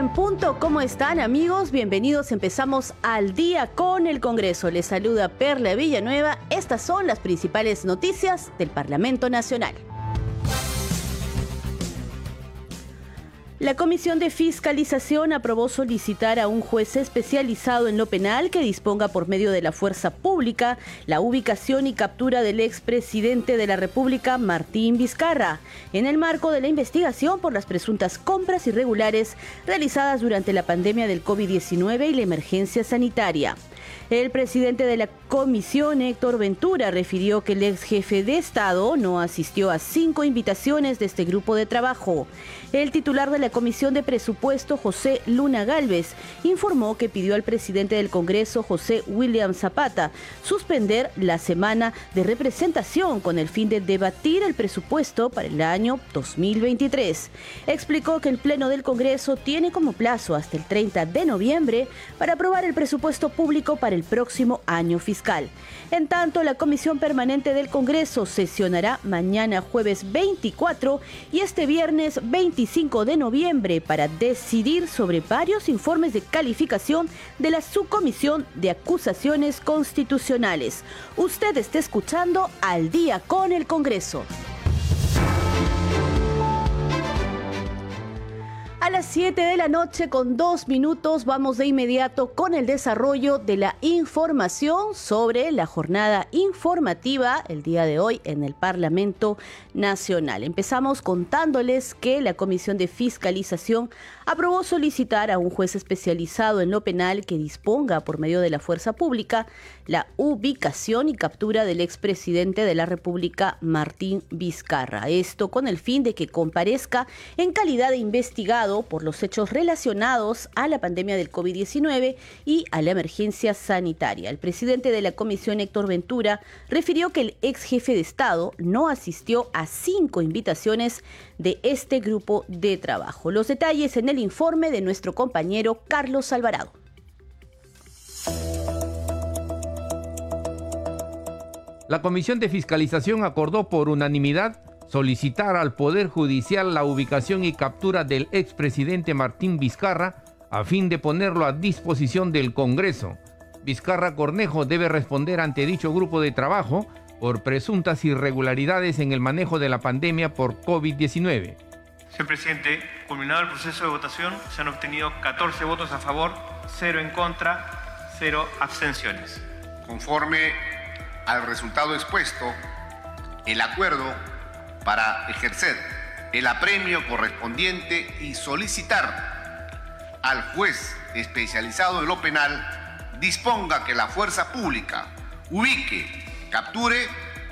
En punto. ¿Cómo están amigos? Bienvenidos. Empezamos al día con el Congreso. Les saluda Perla Villanueva. Estas son las principales noticias del Parlamento Nacional. La Comisión de Fiscalización aprobó solicitar a un juez especializado en lo penal que disponga por medio de la fuerza pública la ubicación y captura del expresidente de la República, Martín Vizcarra, en el marco de la investigación por las presuntas compras irregulares realizadas durante la pandemia del COVID-19 y la emergencia sanitaria. El presidente de la comisión, Héctor Ventura, refirió que el ex jefe de Estado no asistió a cinco invitaciones de este grupo de trabajo. El titular de la Comisión de Presupuesto, José Luna Galvez, informó que pidió al presidente del Congreso, José William Zapata, suspender la semana de representación con el fin de debatir el presupuesto para el año 2023. Explicó que el Pleno del Congreso tiene como plazo hasta el 30 de noviembre para aprobar el presupuesto público para el próximo año fiscal. En tanto, la Comisión Permanente del Congreso sesionará mañana jueves 24 y este viernes 25 de noviembre para decidir sobre varios informes de calificación de la Subcomisión de Acusaciones Constitucionales. Usted está escuchando al día con el Congreso. A las 7 de la noche con dos minutos vamos de inmediato con el desarrollo de la información sobre la jornada informativa el día de hoy en el Parlamento Nacional. Empezamos contándoles que la Comisión de Fiscalización aprobó solicitar a un juez especializado en lo penal que disponga por medio de la fuerza pública la ubicación y captura del expresidente de la República, Martín Vizcarra. Esto con el fin de que comparezca en calidad de investigado por los hechos relacionados a la pandemia del COVID-19 y a la emergencia sanitaria. El presidente de la comisión, Héctor Ventura, refirió que el ex jefe de Estado no asistió a cinco invitaciones de este grupo de trabajo. Los detalles en el informe de nuestro compañero Carlos Alvarado. La Comisión de Fiscalización acordó por unanimidad solicitar al Poder Judicial la ubicación y captura del expresidente Martín Vizcarra a fin de ponerlo a disposición del Congreso. Vizcarra Cornejo debe responder ante dicho grupo de trabajo por presuntas irregularidades en el manejo de la pandemia por COVID-19. Señor presidente, culminado el proceso de votación, se han obtenido 14 votos a favor, 0 en contra, 0 abstenciones. Conforme al resultado expuesto, el acuerdo para ejercer el apremio correspondiente y solicitar al juez especializado en lo penal disponga que la fuerza pública ubique, capture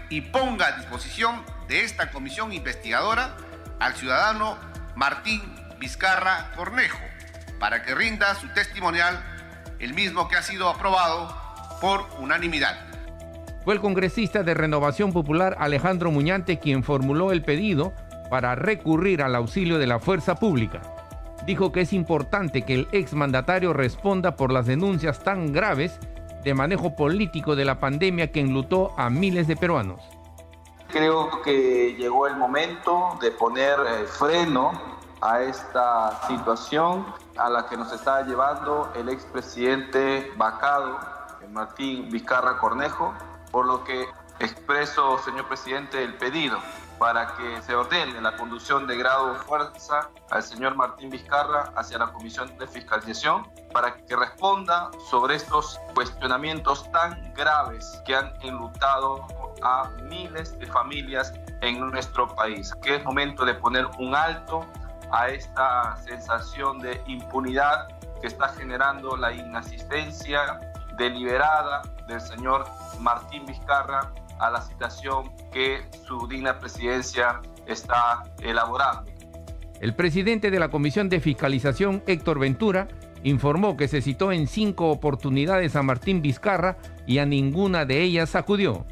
y ponga a disposición de esta comisión investigadora al ciudadano Martín Vizcarra Cornejo para que rinda su testimonial, el mismo que ha sido aprobado por unanimidad. Fue el congresista de Renovación Popular Alejandro Muñante quien formuló el pedido para recurrir al auxilio de la fuerza pública. Dijo que es importante que el exmandatario responda por las denuncias tan graves de manejo político de la pandemia que enlutó a miles de peruanos. Creo que llegó el momento de poner eh, freno a esta situación a la que nos está llevando el expresidente vacado, Martín Vizcarra Cornejo, por lo que expreso, señor presidente, el pedido para que se ordene la conducción de grado de fuerza al señor Martín Vizcarra hacia la Comisión de Fiscalización para que responda sobre estos cuestionamientos tan graves que han enlutado a miles de familias en nuestro país. Que es momento de poner un alto a esta sensación de impunidad que está generando la inasistencia deliberada del señor Martín Vizcarra a la situación que su digna presidencia está elaborando. El presidente de la Comisión de Fiscalización, Héctor Ventura, informó que se citó en cinco oportunidades a Martín Vizcarra y a ninguna de ellas acudió.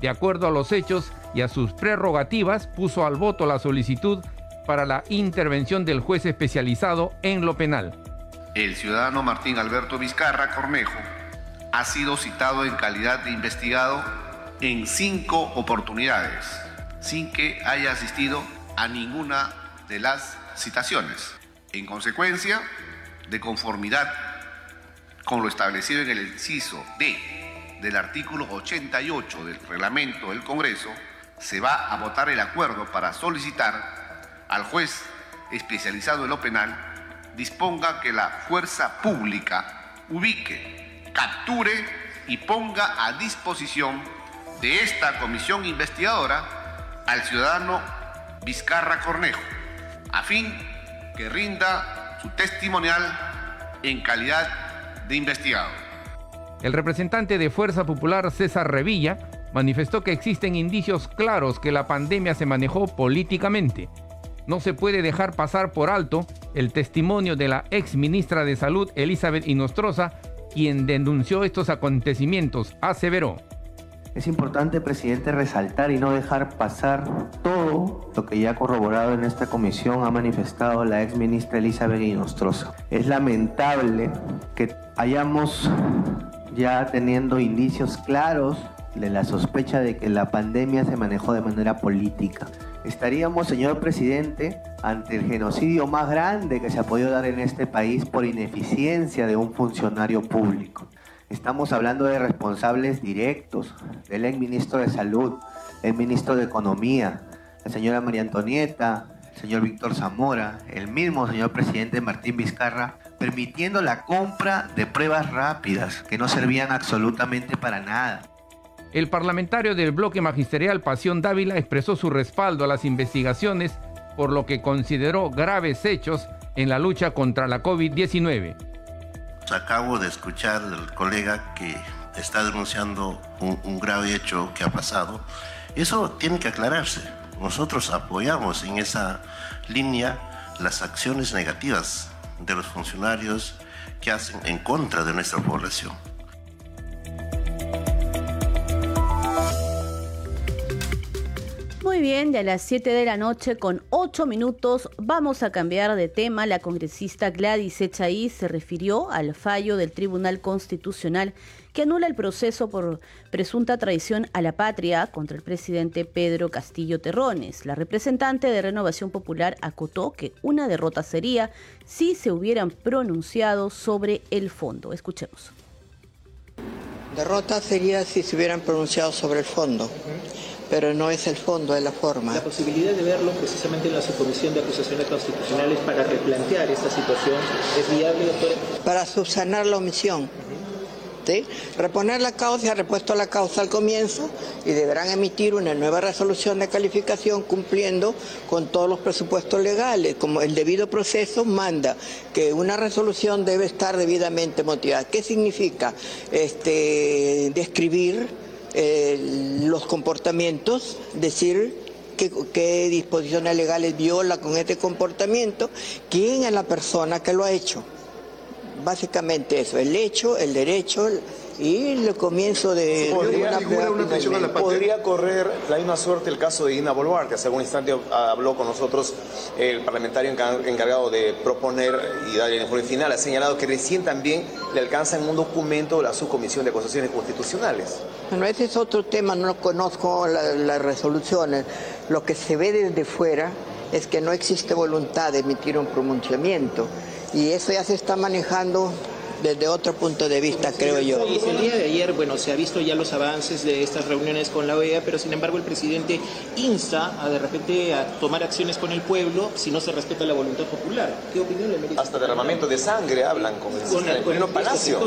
De acuerdo a los hechos y a sus prerrogativas, puso al voto la solicitud para la intervención del juez especializado en lo penal. El ciudadano Martín Alberto Vizcarra Cornejo ha sido citado en calidad de investigado en cinco oportunidades, sin que haya asistido a ninguna de las citaciones. En consecuencia, de conformidad con lo establecido en el inciso D del artículo 88 del reglamento del Congreso, se va a votar el acuerdo para solicitar al juez especializado en lo penal disponga que la fuerza pública ubique, capture y ponga a disposición de esta comisión investigadora al ciudadano Vizcarra Cornejo, a fin que rinda su testimonial en calidad de investigado. El representante de Fuerza Popular, César Revilla, manifestó que existen indicios claros que la pandemia se manejó políticamente. No se puede dejar pasar por alto el testimonio de la ex ministra de Salud, Elizabeth Inostroza, quien denunció estos acontecimientos, aseveró. Es importante, presidente, resaltar y no dejar pasar todo lo que ya corroborado en esta comisión ha manifestado la ex ministra Elizabeth Inostroza. Es lamentable que hayamos ya teniendo indicios claros de la sospecha de que la pandemia se manejó de manera política. Estaríamos, señor presidente, ante el genocidio más grande que se ha podido dar en este país por ineficiencia de un funcionario público. Estamos hablando de responsables directos, del ex ministro de Salud, el ministro de Economía, la señora María Antonieta, el señor Víctor Zamora, el mismo señor presidente Martín Vizcarra, permitiendo la compra de pruebas rápidas que no servían absolutamente para nada. El parlamentario del bloque magisterial Pasión Dávila expresó su respaldo a las investigaciones por lo que consideró graves hechos en la lucha contra la COVID-19. Acabo de escuchar al colega que está denunciando un, un, grave hecho que ha pasado. Eso tiene que aclararse. Nosotros apoyamos en esa línea las acciones negativas de los funcionarios que hacen en contra de nuestra población. Muy bien, de a las 7 de la noche con 8 minutos vamos a cambiar de tema. La congresista Gladys Echaí se refirió al fallo del Tribunal Constitucional que anula el proceso por presunta traición a la patria contra el presidente Pedro Castillo Terrones. La representante de Renovación Popular acotó que una derrota sería si se hubieran pronunciado sobre el fondo. Escuchemos. Derrota sería si se hubieran pronunciado sobre el fondo pero no es el fondo, es la forma. La posibilidad de verlo precisamente en la subcomisión de acusaciones constitucionales para replantear esta situación es viable, doctora. Para subsanar la omisión. ¿Sí? Reponer la causa, ha repuesto la causa al comienzo y deberán emitir una nueva resolución de calificación cumpliendo con todos los presupuestos legales. Como el debido proceso manda que una resolución debe estar debidamente motivada. ¿Qué significa? Este, describir eh, los comportamientos, decir qué, qué disposiciones legales viola con este comportamiento, quién es la persona que lo ha hecho. Básicamente eso, el hecho, el derecho, y el comienzo de, ¿Podría, de una, una la ¿Podría correr la misma suerte el caso de Ina Boluarte? Hace algún instante habló con nosotros el parlamentario encargado de proponer y dar el informe final. Ha señalado que recién también le alcanza en un documento la subcomisión de acusaciones constitucionales. Bueno, ese es otro tema, no conozco las la resoluciones. Lo que se ve desde fuera es que no existe voluntad de emitir un pronunciamiento y eso ya se está manejando desde otro punto de vista, creo yo. Y el día de ayer, bueno, se ha visto ya los avances de estas reuniones con la OEA, pero sin embargo el presidente insta a de repente a tomar acciones con el pueblo si no se respeta la voluntad popular. ¿Qué opinión le merece? Hasta derramamiento de sangre hablan con el, con el, con el Palacio.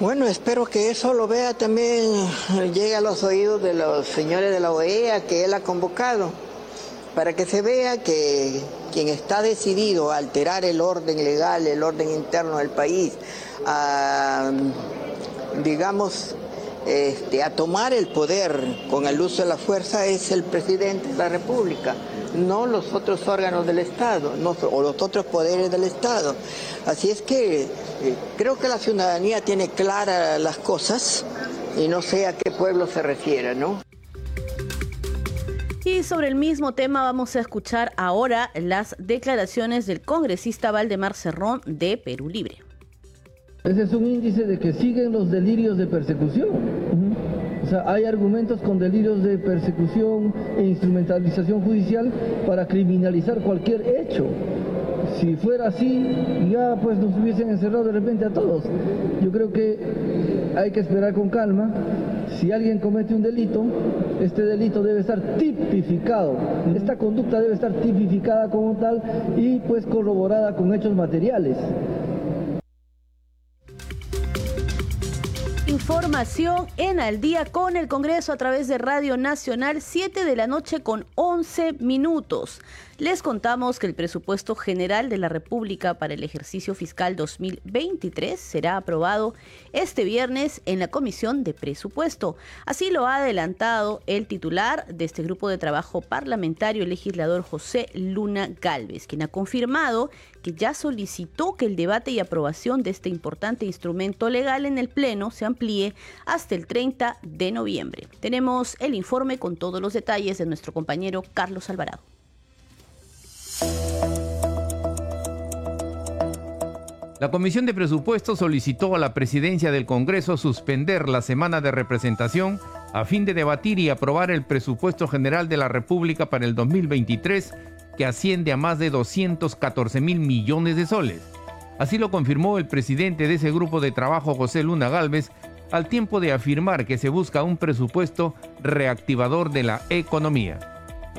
Bueno, espero que eso lo vea también, llegue a los oídos de los señores de la OEA que él ha convocado, para que se vea que quien está decidido a alterar el orden legal, el orden interno del país, a, digamos, este, a tomar el poder con el uso de la fuerza es el presidente de la República, no los otros órganos del Estado o los otros poderes del Estado. Así es que eh, creo que la ciudadanía tiene claras las cosas y no sé a qué pueblo se refiere, ¿no? Y sobre el mismo tema vamos a escuchar ahora las declaraciones del congresista Valdemar Cerrón de Perú Libre. Ese es un índice de que siguen los delirios de persecución. O sea, hay argumentos con delirios de persecución e instrumentalización judicial para criminalizar cualquier hecho. Si fuera así, ya pues nos hubiesen encerrado de repente a todos. Yo creo que hay que esperar con calma. Si alguien comete un delito, este delito debe estar tipificado. Esta conducta debe estar tipificada como tal y pues corroborada con hechos materiales. Información en Al día con el Congreso a través de Radio Nacional, 7 de la noche con 11 minutos. Les contamos que el presupuesto general de la República para el ejercicio fiscal 2023 será aprobado este viernes en la Comisión de Presupuesto. Así lo ha adelantado el titular de este grupo de trabajo parlamentario, el legislador José Luna Galvez, quien ha confirmado que ya solicitó que el debate y aprobación de este importante instrumento legal en el Pleno se amplíe hasta el 30 de noviembre. Tenemos el informe con todos los detalles de nuestro compañero Carlos Alvarado. La Comisión de Presupuestos solicitó a la Presidencia del Congreso suspender la semana de representación a fin de debatir y aprobar el presupuesto general de la República para el 2023, que asciende a más de 214 mil millones de soles. Así lo confirmó el presidente de ese grupo de trabajo, José Luna Galvez, al tiempo de afirmar que se busca un presupuesto reactivador de la economía.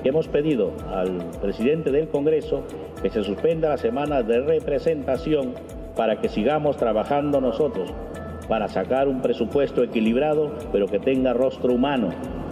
Hemos pedido al presidente del Congreso que se suspenda la semana de representación para que sigamos trabajando nosotros para sacar un presupuesto equilibrado, pero que tenga rostro humano.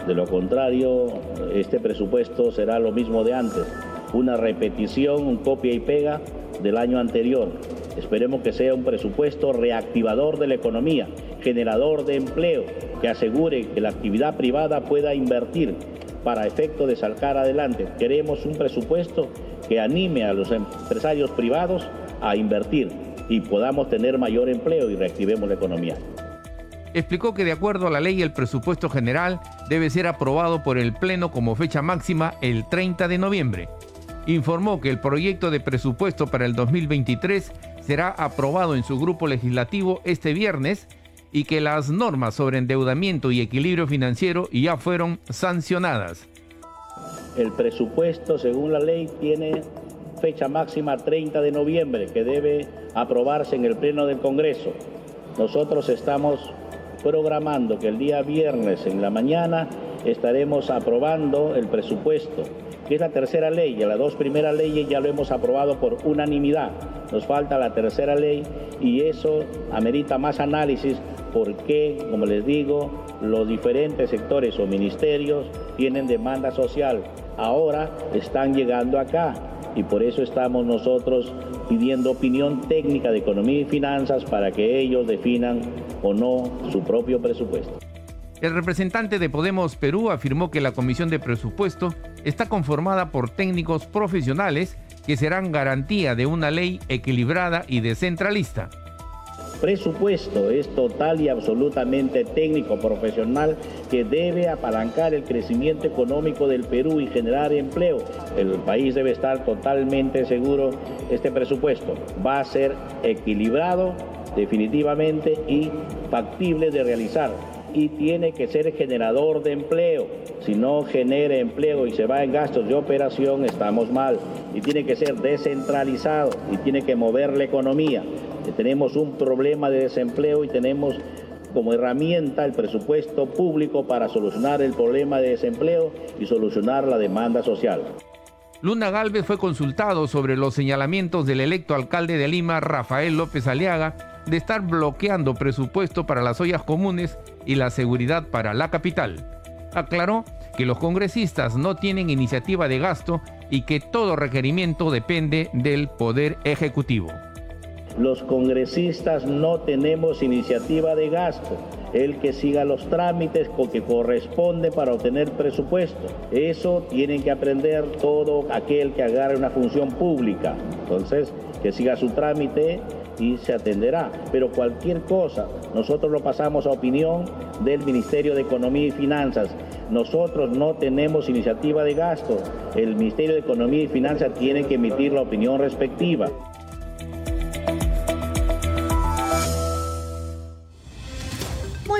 De lo contrario, este presupuesto será lo mismo de antes, una repetición, un copia y pega del año anterior. Esperemos que sea un presupuesto reactivador de la economía, generador de empleo, que asegure que la actividad privada pueda invertir para efecto de sacar adelante. Queremos un presupuesto que anime a los empresarios privados a invertir y podamos tener mayor empleo y reactivemos la economía. Explicó que de acuerdo a la ley el presupuesto general debe ser aprobado por el Pleno como fecha máxima el 30 de noviembre. Informó que el proyecto de presupuesto para el 2023 será aprobado en su grupo legislativo este viernes y que las normas sobre endeudamiento y equilibrio financiero ya fueron sancionadas. El presupuesto, según la ley, tiene fecha máxima 30 de noviembre que debe aprobarse en el Pleno del Congreso. Nosotros estamos programando que el día viernes en la mañana estaremos aprobando el presupuesto, que es la tercera ley. Y las dos primeras leyes ya lo hemos aprobado por unanimidad. Nos falta la tercera ley y eso amerita más análisis porque, como les digo, los diferentes sectores o ministerios tienen demanda social. Ahora están llegando acá y por eso estamos nosotros pidiendo opinión técnica de economía y finanzas para que ellos definan o no su propio presupuesto. El representante de Podemos Perú afirmó que la Comisión de Presupuesto está conformada por técnicos profesionales que serán garantía de una ley equilibrada y descentralista. Presupuesto es total y absolutamente técnico, profesional, que debe apalancar el crecimiento económico del Perú y generar empleo. El país debe estar totalmente seguro, este presupuesto va a ser equilibrado definitivamente y factible de realizar y tiene que ser generador de empleo. Si no genera empleo y se va en gastos de operación, estamos mal. Y tiene que ser descentralizado y tiene que mover la economía. Tenemos un problema de desempleo y tenemos como herramienta el presupuesto público para solucionar el problema de desempleo y solucionar la demanda social. Luna Galvez fue consultado sobre los señalamientos del electo alcalde de Lima, Rafael López Aliaga, de estar bloqueando presupuesto para las ollas comunes y la seguridad para la capital. Aclaró que los congresistas no tienen iniciativa de gasto y que todo requerimiento depende del Poder Ejecutivo. Los congresistas no tenemos iniciativa de gasto. el que siga los trámites que corresponde para obtener presupuesto. Eso tienen que aprender todo aquel que agarre una función pública. Entonces, que siga su trámite y se atenderá. Pero cualquier cosa, nosotros lo pasamos a opinión del Ministerio de Economía y Finanzas. Nosotros no tenemos iniciativa de gasto. El Ministerio de Economía y Finanzas tiene que emitir la opinión respectiva.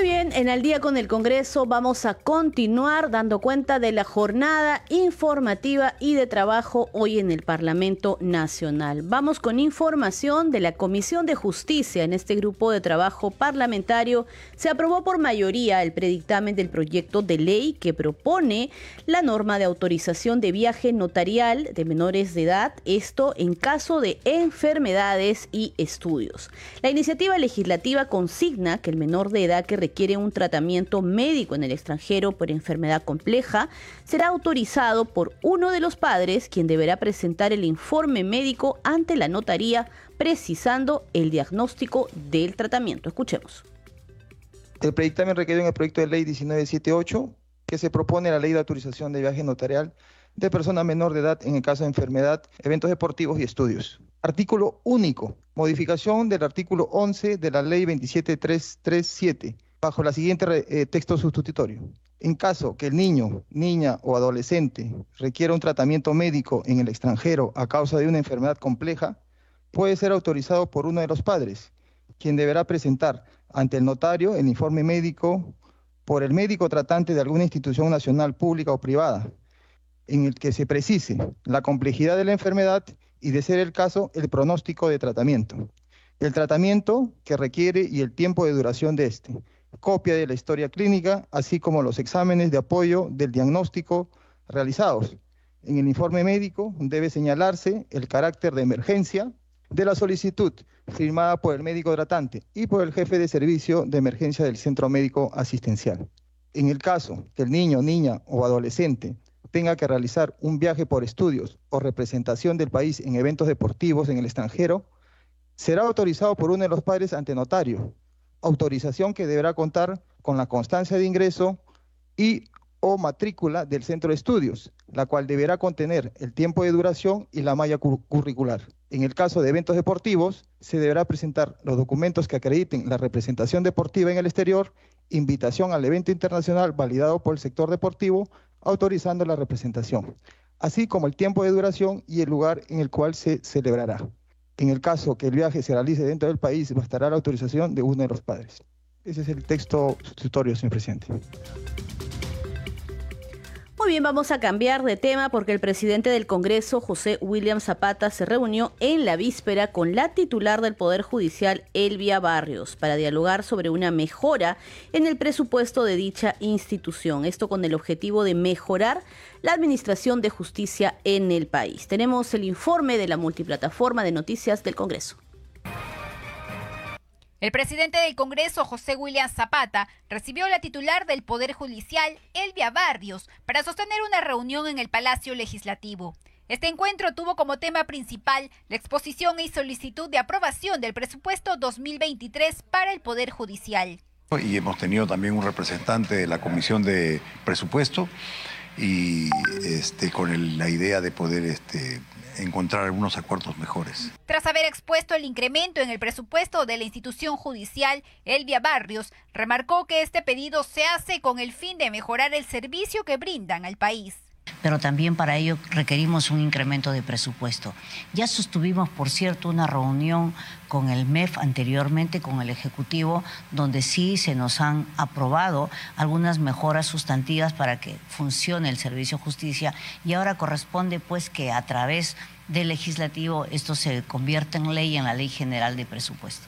Muy bien, en el día con el Congreso vamos a continuar dando cuenta de la jornada informativa y de trabajo hoy en el Parlamento Nacional. Vamos con información de la Comisión de Justicia. En este grupo de trabajo parlamentario se aprobó por mayoría el predictamen del proyecto de ley que propone la norma de autorización de viaje notarial de menores de edad, esto en caso de enfermedades y estudios. La iniciativa legislativa consigna que el menor de edad que requiere un tratamiento médico en el extranjero por enfermedad compleja, será autorizado por uno de los padres, quien deberá presentar el informe médico ante la notaría precisando el diagnóstico del tratamiento. Escuchemos. El predictamen requiere en el proyecto de ley 1978 que se propone la ley de autorización de viaje notarial de persona menor de edad en el caso de enfermedad, eventos deportivos y estudios. Artículo único. Modificación del artículo 11 de la ley 27337 bajo la siguiente eh, texto sustitutorio. En caso que el niño, niña o adolescente requiera un tratamiento médico en el extranjero a causa de una enfermedad compleja, puede ser autorizado por uno de los padres, quien deberá presentar ante el notario el informe médico por el médico tratante de alguna institución nacional pública o privada, en el que se precise la complejidad de la enfermedad y, de ser el caso, el pronóstico de tratamiento, el tratamiento que requiere y el tiempo de duración de este, copia de la historia clínica, así como los exámenes de apoyo del diagnóstico realizados. En el informe médico debe señalarse el carácter de emergencia de la solicitud firmada por el médico tratante y por el jefe de servicio de emergencia del centro médico asistencial. En el caso que el niño, niña o adolescente tenga que realizar un viaje por estudios o representación del país en eventos deportivos en el extranjero, será autorizado por uno de los padres ante notario, autorización que deberá contar con la constancia de ingreso y o matrícula del centro de estudios, la cual deberá contener el tiempo de duración y la malla curricular. En el caso de eventos deportivos, se deberá presentar los documentos que acrediten la representación deportiva en el exterior, invitación al evento internacional validado por el sector deportivo, autorizando la representación, así como el tiempo de duración y el lugar en el cual se celebrará. En el caso que el viaje se realice dentro del país, bastará la autorización de uno de los padres. Ese es el texto sustitutorio, señor presidente. Muy bien, vamos a cambiar de tema porque el presidente del Congreso, José William Zapata, se reunió en la víspera con la titular del Poder Judicial, Elvia Barrios, para dialogar sobre una mejora en el presupuesto de dicha institución. Esto con el objetivo de mejorar la administración de justicia en el país. Tenemos el informe de la multiplataforma de noticias del Congreso. El presidente del Congreso, José William Zapata, recibió la titular del Poder Judicial, Elvia Barrios, para sostener una reunión en el Palacio Legislativo. Este encuentro tuvo como tema principal la exposición y solicitud de aprobación del presupuesto 2023 para el Poder Judicial. Y hemos tenido también un representante de la Comisión de Presupuesto y este, con la idea de poder este, encontrar algunos acuerdos mejores. Tras haber expuesto el incremento en el presupuesto de la institución judicial, Elvia Barrios remarcó que este pedido se hace con el fin de mejorar el servicio que brindan al país pero también para ello requerimos un incremento de presupuesto. Ya sostuvimos, por cierto, una reunión con el MEF anteriormente, con el Ejecutivo, donde sí se nos han aprobado algunas mejoras sustantivas para que funcione el servicio justicia y ahora corresponde pues que a través del legislativo esto se convierta en ley en la Ley General de Presupuesto.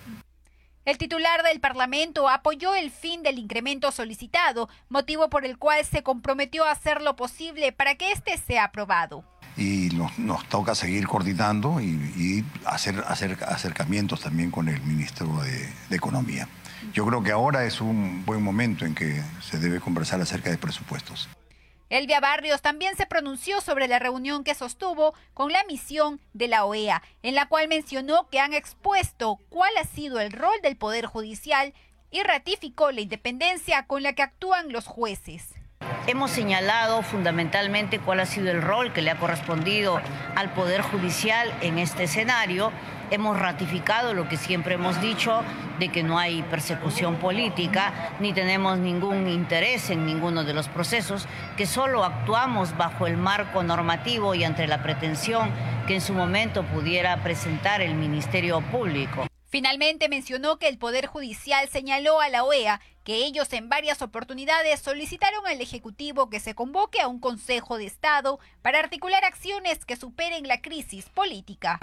El titular del Parlamento apoyó el fin del incremento solicitado, motivo por el cual se comprometió a hacer lo posible para que este sea aprobado. Y nos, toca seguir coordinando y, hacer, acercamientos también con el ministro de, Economía. Yo creo que ahora es un buen momento en que se debe conversar acerca de presupuestos. Elvia Barrios también se pronunció sobre la reunión que sostuvo con la misión de la OEA, en la cual mencionó que han expuesto cuál ha sido el rol del Poder Judicial y ratificó la independencia con la que actúan los jueces. Hemos señalado fundamentalmente cuál ha sido el rol que le ha correspondido al Poder Judicial en este escenario. Hemos ratificado lo que siempre hemos dicho, de que no hay persecución política, ni tenemos ningún interés en ninguno de los procesos, que solo actuamos bajo el marco normativo y ante la pretensión que en su momento pudiera presentar el Ministerio Público. Finalmente mencionó que el Poder Judicial señaló a la OEA que ellos en varias oportunidades solicitaron al Ejecutivo que se convoque a un Consejo de Estado para articular acciones que superen la crisis política.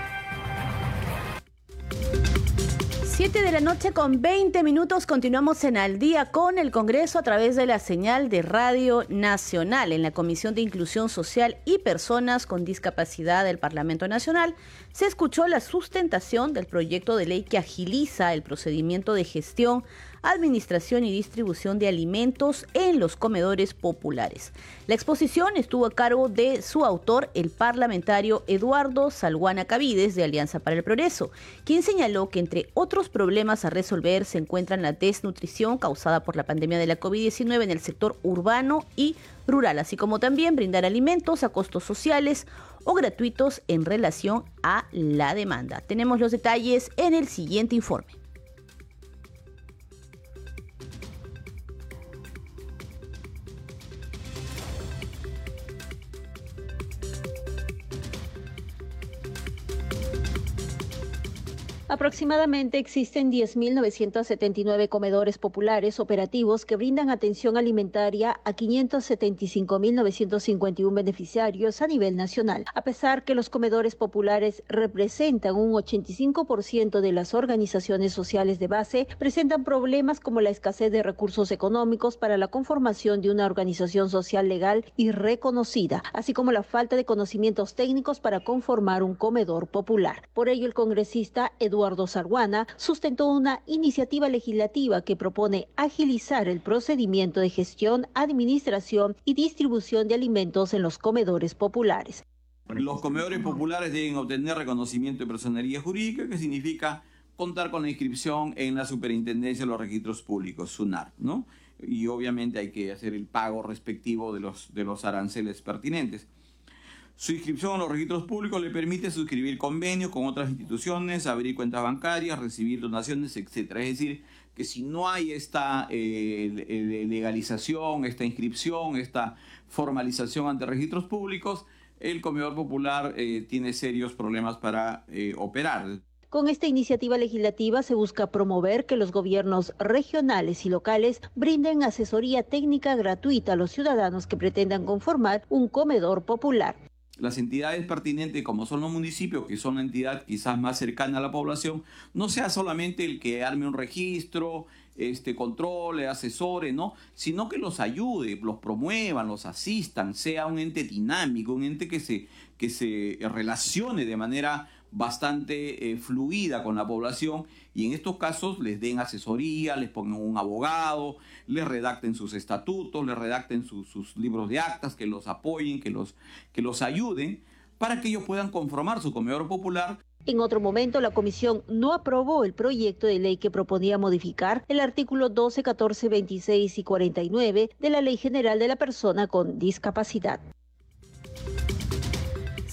7 de la noche con 20 minutos continuamos en Al día con el Congreso a través de la señal de Radio Nacional. En la Comisión de Inclusión Social y Personas con Discapacidad del Parlamento Nacional se escuchó la sustentación del proyecto de ley que agiliza el procedimiento de gestión administración y distribución de alimentos en los comedores populares. La exposición estuvo a cargo de su autor, el parlamentario Eduardo Salguana Cavides de Alianza para el Progreso, quien señaló que entre otros problemas a resolver se encuentran la desnutrición causada por la pandemia de la COVID-19 en el sector urbano y rural, así como también brindar alimentos a costos sociales o gratuitos en relación a la demanda. Tenemos los detalles en el siguiente informe. Aproximadamente existen 10.979 comedores populares operativos que brindan atención alimentaria a 575.951 beneficiarios a nivel nacional. A pesar que los comedores populares representan un 85% de las organizaciones sociales de base, presentan problemas como la escasez de recursos económicos para la conformación de una organización social legal y reconocida, así como la falta de conocimientos técnicos para conformar un comedor popular. Por ello, el congresista Eduardo Eduardo Sarguana, sustentó una iniciativa legislativa que propone agilizar el procedimiento de gestión, administración y distribución de alimentos en los comedores populares. Los comedores populares deben obtener reconocimiento de personería jurídica, que significa contar con la inscripción en la Superintendencia de los Registros Públicos, SUNAR, ¿no? Y obviamente hay que hacer el pago respectivo de los, de los aranceles pertinentes. Su inscripción a los registros públicos le permite suscribir convenios con otras instituciones, abrir cuentas bancarias, recibir donaciones, etc. Es decir, que si no hay esta eh, legalización, esta inscripción, esta formalización ante registros públicos, el comedor popular eh, tiene serios problemas para eh, operar. Con esta iniciativa legislativa se busca promover que los gobiernos regionales y locales brinden asesoría técnica gratuita a los ciudadanos que pretendan conformar un comedor popular las entidades pertinentes, como son los municipios, que son la entidad quizás más cercana a la población, no sea solamente el que arme un registro, este, controle, asesore, ¿no? Sino que los ayude, los promuevan, los asistan, sea un ente dinámico, un ente que se, que se relacione de manera bastante eh, fluida con la población y en estos casos les den asesoría, les pongan un abogado, les redacten sus estatutos, les redacten sus libros de actas, que los apoyen, que los, que los ayuden para que ellos puedan conformar su comedor popular en otro momento, la comisión no aprobó el proyecto de ley que proponía modificar el artículo 12, 14, 26 y 49 de la Ley General de la Persona con Discapacidad.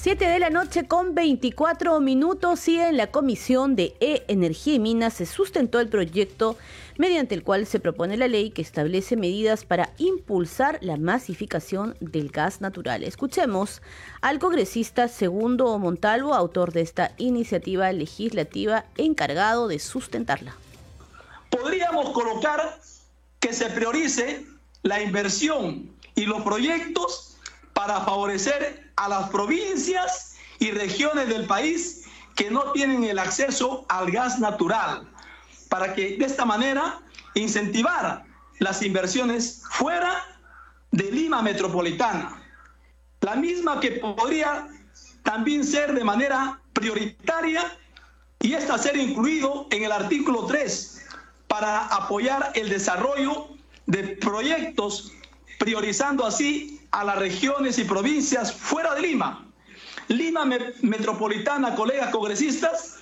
7 de la noche con 24 minutos y en la Comisión de E, Energía y Minas se sustentó el proyecto mediante el cual se propone la ley que establece medidas para impulsar la masificación del gas natural. Escuchemos al congresista Segundo Montalvo, autor de esta iniciativa legislativa encargado de sustentarla. Podríamos colocar que se priorice la inversión y los proyectos para favorecer a las provincias y regiones del país que no tienen el acceso al gas natural, para que de esta manera incentivar las inversiones fuera de Lima metropolitana. La misma que podría también ser de manera prioritaria y esta ser incluido en el artículo 3 para apoyar el desarrollo de proyectos, priorizando así a las regiones y provincias fuera de Lima. Lima Metropolitana, colegas congresistas,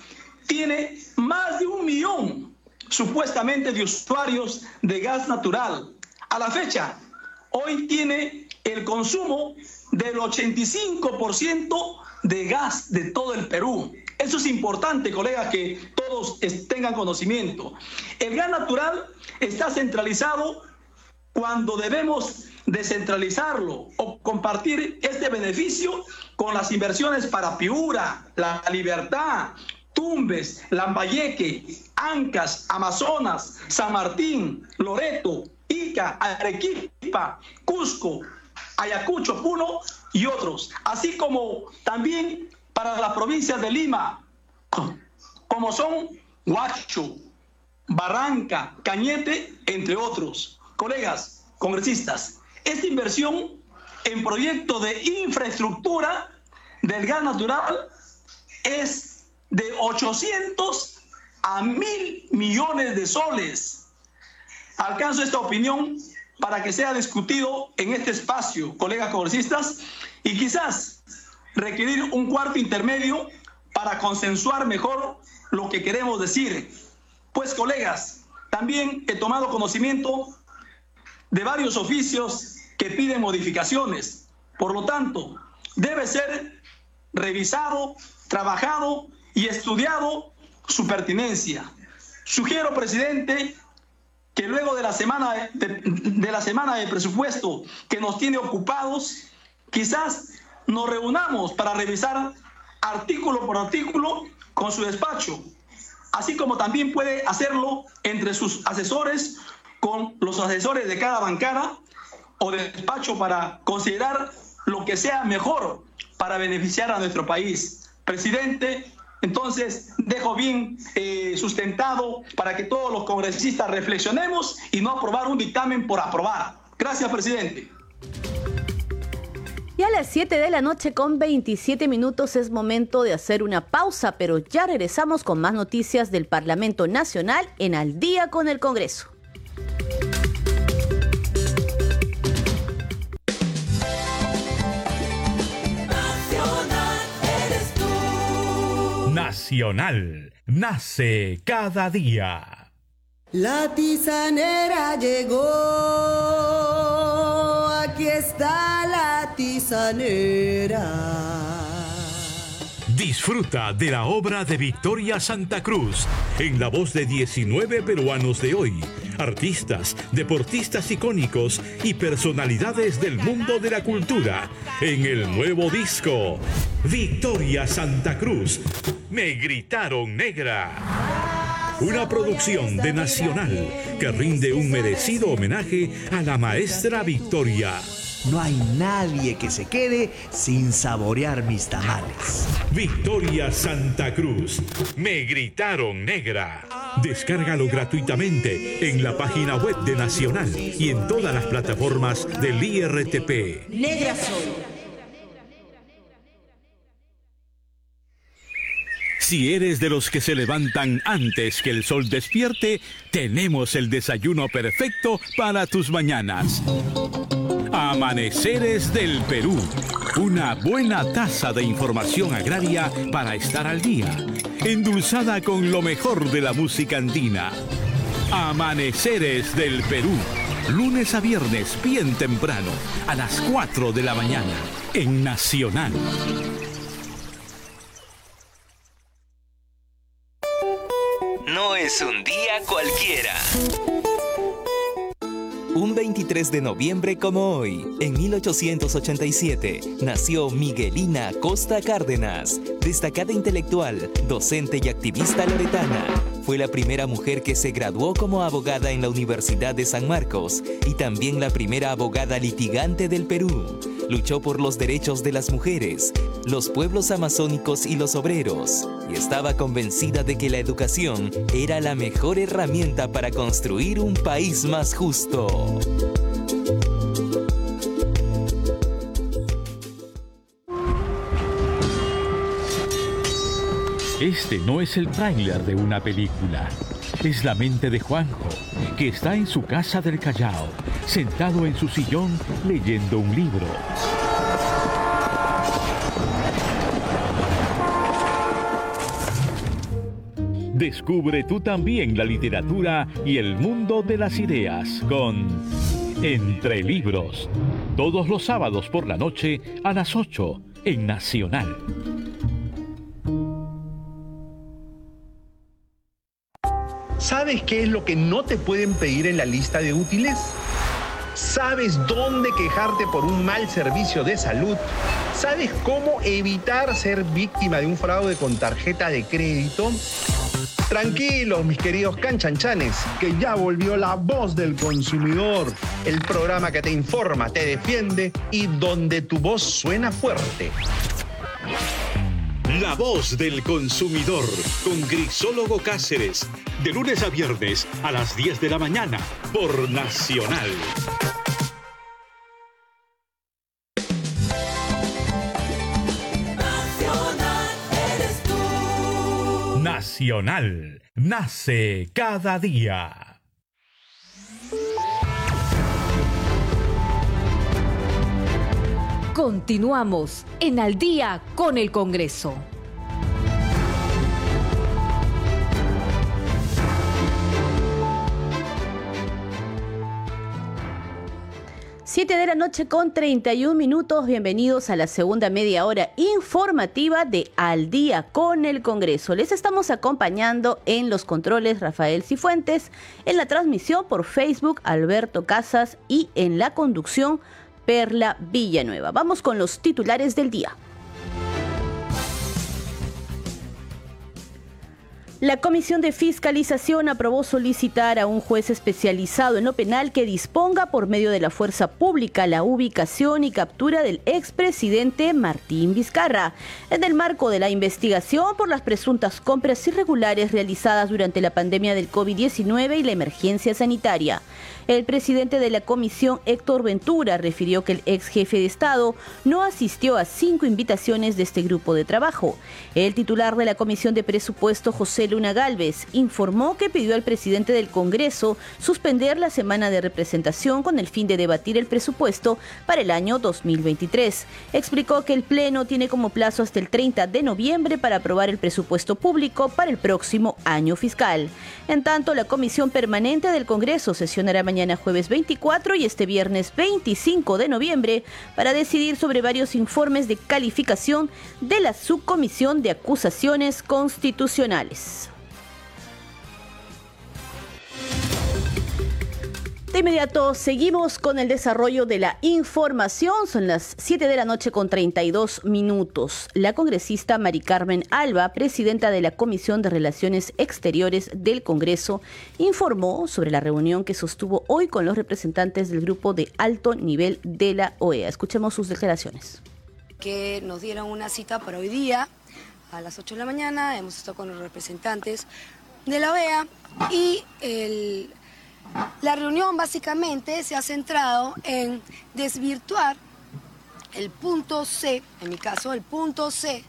tiene más de un millón supuestamente de usuarios de gas natural. A la fecha, hoy tiene el consumo del 85% de gas de todo el Perú. Eso es importante, colegas, que todos tengan conocimiento. El gas natural está centralizado cuando debemos descentralizarlo o compartir este beneficio con las inversiones para Piura, La Libertad, Tumbes, Lambayeque, Ancas, Amazonas, San Martín, Loreto, Ica, Arequipa, Cusco, Ayacucho, Puno y otros, así como también para las provincias de Lima, como son Huacho, Barranca, Cañete, entre otros. Colegas, congresistas, esta inversión en proyectos de infraestructura del gas natural es de 800 a 1000 millones de soles. Alcanzo esta opinión para que sea discutido en este espacio, colegas congresistas, y quizás requerir un cuarto intermedio para consensuar mejor lo que queremos decir. Pues, colegas, también he tomado conocimiento de varios oficios que piden modificaciones. Por lo tanto, debe ser revisado, trabajado y estudiado su pertinencia. Sugiero, presidente, que luego de la semana de, la semana de presupuesto que nos tiene ocupados, quizás nos reunamos para revisar artículo por artículo con su despacho, así como también puede hacerlo entre sus asesores con los asesores de cada bancada o despacho para considerar lo que sea mejor para beneficiar a nuestro país. Presidente, entonces, dejo bien eh, sustentado para que todos los congresistas reflexionemos y no aprobar un dictamen por aprobar. Gracias, presidente. Y a las 7 de la noche con 27 minutos es momento de hacer una pausa, pero ya regresamos con más noticias del Parlamento Nacional en Al día con el Congreso. Nacional nace cada día. La tisanera llegó, aquí está la tisanera. Disfruta de la obra de Victoria Santa Cruz en la voz de 19 peruanos de hoy artistas, deportistas icónicos y personalidades del mundo de la cultura en el nuevo disco Victoria Santa Cruz. Me gritaron negra. Una producción de Nacional que rinde un merecido homenaje a la maestra Victoria. No hay nadie que se quede sin saborear mis tamales. Victoria Santa Cruz. Me gritaron negra. Descárgalo gratuitamente en la página web de Nacional y en todas las plataformas del IRTP. Negra Si eres de los que se levantan antes que el sol despierte, tenemos el desayuno perfecto para tus mañanas. Amaneceres del Perú. Una buena taza de información agraria para estar al día. Endulzada con lo mejor de la música andina. Amaneceres del Perú. Lunes a viernes, bien temprano, a las 4 de la mañana, en Nacional. No es un día cualquiera. Un 23 de noviembre como hoy, en 1887, nació Miguelina Costa Cárdenas, destacada intelectual, docente y activista loretana. Fue la primera mujer que se graduó como abogada en la Universidad de San Marcos y también la primera abogada litigante del Perú. Luchó por los derechos de las mujeres, los pueblos amazónicos y los obreros, y estaba convencida de que la educación era la mejor herramienta para construir un país más justo. Este no es el tráiler de una película. Es la mente de Juanjo, que está en su casa del Callao, sentado en su sillón leyendo un libro. Descubre tú también la literatura y el mundo de las ideas con Entre Libros. Todos los sábados por la noche a las 8 en Nacional. ¿Sabes qué es lo que no te pueden pedir en la lista de útiles? ¿Sabes dónde quejarte por un mal servicio de salud? ¿Sabes cómo evitar ser víctima de un fraude con tarjeta de crédito? Tranquilos, mis queridos canchanchanes, que ya volvió la voz del consumidor, el programa que te informa, te defiende y donde tu voz suena fuerte. La voz del consumidor con Grisólogo Cáceres, de lunes a viernes a las 10 de la mañana por Nacional. Nacional nace cada día. Continuamos en Al día con el Congreso. Siete de la noche con 31 minutos. Bienvenidos a la segunda media hora informativa de Al día con el Congreso. Les estamos acompañando en los controles Rafael Cifuentes, en la transmisión por Facebook Alberto Casas y en la conducción Perla Villanueva. Vamos con los titulares del día. La Comisión de Fiscalización aprobó solicitar a un juez especializado en lo penal que disponga por medio de la fuerza pública la ubicación y captura del expresidente Martín Vizcarra, en el marco de la investigación por las presuntas compras irregulares realizadas durante la pandemia del COVID-19 y la emergencia sanitaria. El presidente de la comisión, Héctor Ventura, refirió que el ex jefe de Estado no asistió a cinco invitaciones de este grupo de trabajo. El titular de la Comisión de Presupuesto, José Luna Galvez, informó que pidió al presidente del Congreso suspender la semana de representación con el fin de debatir el presupuesto para el año 2023. Explicó que el Pleno tiene como plazo hasta el 30 de noviembre para aprobar el presupuesto público para el próximo año fiscal. En tanto, la Comisión Permanente del Congreso sesionará mañana mañana jueves 24 y este viernes 25 de noviembre para decidir sobre varios informes de calificación de la Subcomisión de Acusaciones Constitucionales. De inmediato seguimos con el desarrollo de la información. Son las 7 de la noche con 32 minutos. La congresista Mari Carmen Alba, presidenta de la Comisión de Relaciones Exteriores del Congreso, informó sobre la reunión que sostuvo hoy con los representantes del grupo de alto nivel de la OEA. Escuchemos sus declaraciones. Que nos dieron una cita para hoy día a las 8 de la mañana. Hemos estado con los representantes de la OEA y el la reunión básicamente se ha centrado en desvirtuar el punto C, en mi caso el punto C,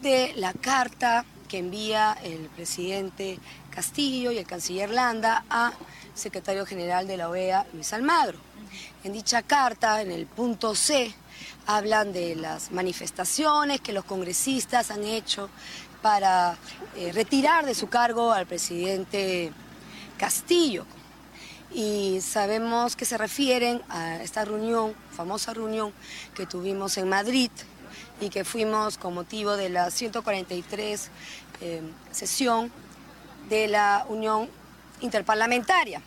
de la carta que envía el presidente Castillo y el canciller Landa a secretario general de la OEA, Luis Almagro. En dicha carta, en el punto C, hablan de las manifestaciones que los congresistas han hecho para eh, retirar de su cargo al presidente Castillo y sabemos que se refieren a esta reunión, famosa reunión que tuvimos en Madrid y que fuimos con motivo de la 143 eh, sesión de la Unión Interparlamentaria.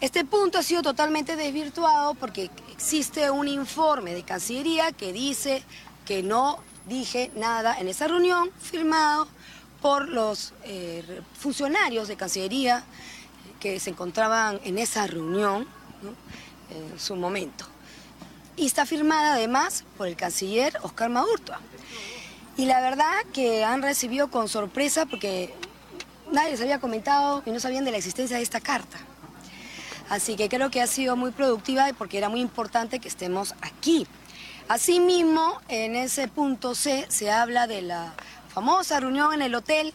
Este punto ha sido totalmente desvirtuado porque existe un informe de Cancillería que dice que no dije nada en esa reunión firmado por los eh, funcionarios de Cancillería que se encontraban en esa reunión en su momento. Y está firmada además por el canciller Oscar Maurtua. Y la verdad que han recibido con sorpresa porque nadie les había comentado y no sabían de la existencia de esta carta. Así que creo que ha sido muy productiva porque era muy importante que estemos aquí. Asimismo, en ese punto C se habla de la famosa reunión en el hotel,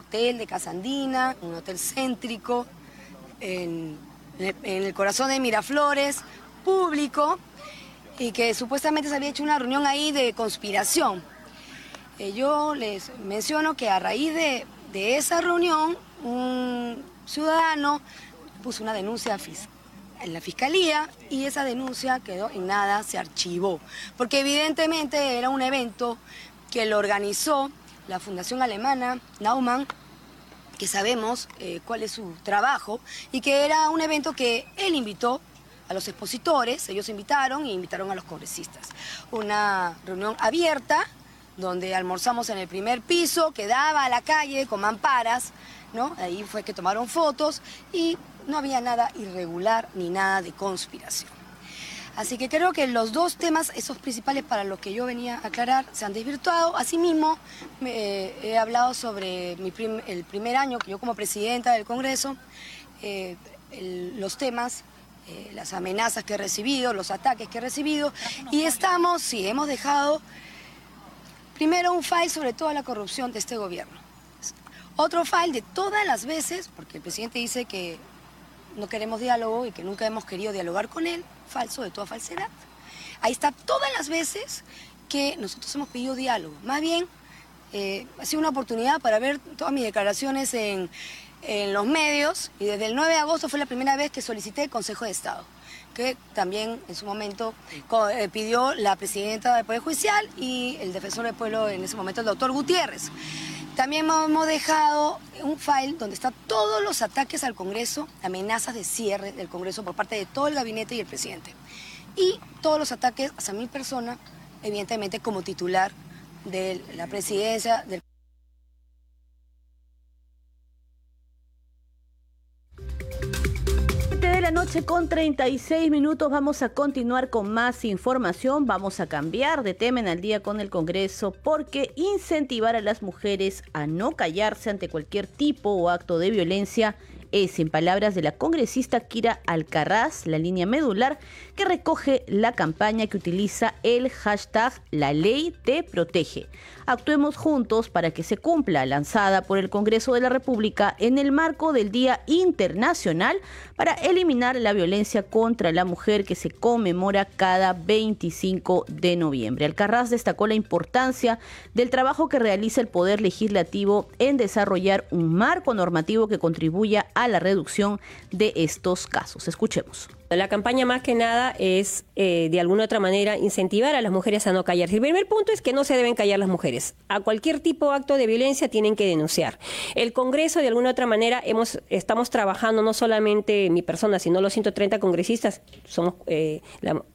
hotel de Casandina, un hotel céntrico, en, el corazón de Miraflores, público, y que supuestamente se había hecho una reunión ahí de conspiración. Eh, yo les menciono que a raíz de, de esa reunión, un ciudadano puso una denuncia en la fiscalía y esa denuncia quedó en nada, se archivó, porque evidentemente era un evento que lo organizó la Fundación Alemana Naumann, que sabemos eh, cuál es su trabajo, y que era un evento que él invitó a los expositores, ellos invitaron y invitaron a los congresistas. Una reunión abierta, donde almorzamos en el primer piso, que daba a la calle con mamparas, ¿no? Ahí fue que tomaron fotos y no había nada irregular ni nada de conspiración. Así que creo que los dos temas, esos principales para los que yo venía a aclarar, se han desvirtuado. Asimismo, eh, he hablado sobre el primer año que yo como presidenta del Congreso, eh, los temas eh, las amenazas que he recibido, los ataques que he recibido, y estamos, sí, hemos dejado primero un file sobre toda la corrupción de este gobierno. Otro file de todas las veces, porque el presidente dice que no queremos diálogo y que nunca hemos querido dialogar con él, falso de toda falsedad. Ahí está todas las veces que nosotros hemos pedido diálogo. Más bien, eh, ha sido una oportunidad para ver todas mis declaraciones en, en los medios y desde el 9 de agosto fue la primera vez que solicité Consejo de Estado que también en su momento eh, pidió la presidenta del Poder Judicial y el defensor del pueblo en ese momento, el doctor Gutiérrez. También hemos dejado un file donde están todos los ataques al Congreso, amenazas de cierre del Congreso por parte de todo el gabinete y el presidente. Y todos los ataques hacia mi persona, evidentemente como titular de la presidencia del la noche con 36 minutos vamos a continuar con más información. Vamos a cambiar de tema en el día con el Congreso porque incentivar a las mujeres a no callarse ante cualquier tipo o acto de violencia es, en palabras de la congresista Kira Alcarraz, la línea medular que recoge la campaña que utiliza el hashtag La ley te protege. Actuemos juntos para que se cumpla, lanzada por el Congreso de la República en el marco del Día Internacional para eliminar la violencia contra la mujer que se conmemora cada 25 de noviembre. Alcarraz destacó la importancia del trabajo que realiza el Poder Legislativo en desarrollar un marco normativo que contribuya a la reducción de estos casos. Escuchemos. La campaña más que nada es, eh, de alguna otra manera, incentivar a las mujeres a no callarse. El primer punto es que no se deben callar las mujeres. A cualquier tipo de acto de violencia tienen que denunciar. El Congreso, de alguna otra manera, hemos, estamos trabajando, no solamente mi persona, sino los 130 congresistas, somos eh,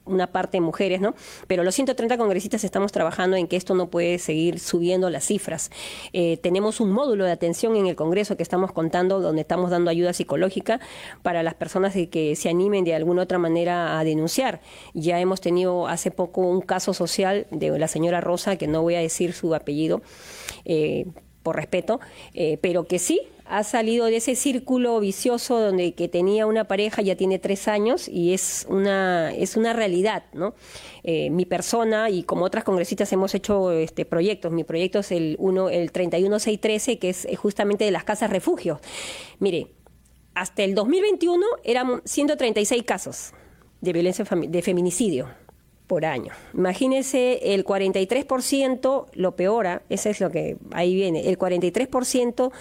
una parte mujeres, ¿no? Pero los 130 congresistas estamos trabajando en que esto no puede seguir subiendo las cifras. Eh, tenemos un módulo de atención en el Congreso que estamos contando, donde estamos dando ayuda psicológica para las personas que se animen de alguna otra manera a denunciar. Ya hemos tenido hace poco un caso social de la señora Rosa, que no voy a decir su apellido eh, por respeto, eh, pero que sí ha salido de ese círculo vicioso donde que tenía una pareja ya tiene tres años y es una es una realidad no eh, mi persona y como otras congresistas hemos hecho este proyectos. Mi proyecto es el uno el 31613 que es justamente de las casas refugio. Mire hasta el 2021 eran 136 casos de violencia de feminicidio por año. Imagínense el 43%, lo peora, ese es lo que ahí viene, el 43%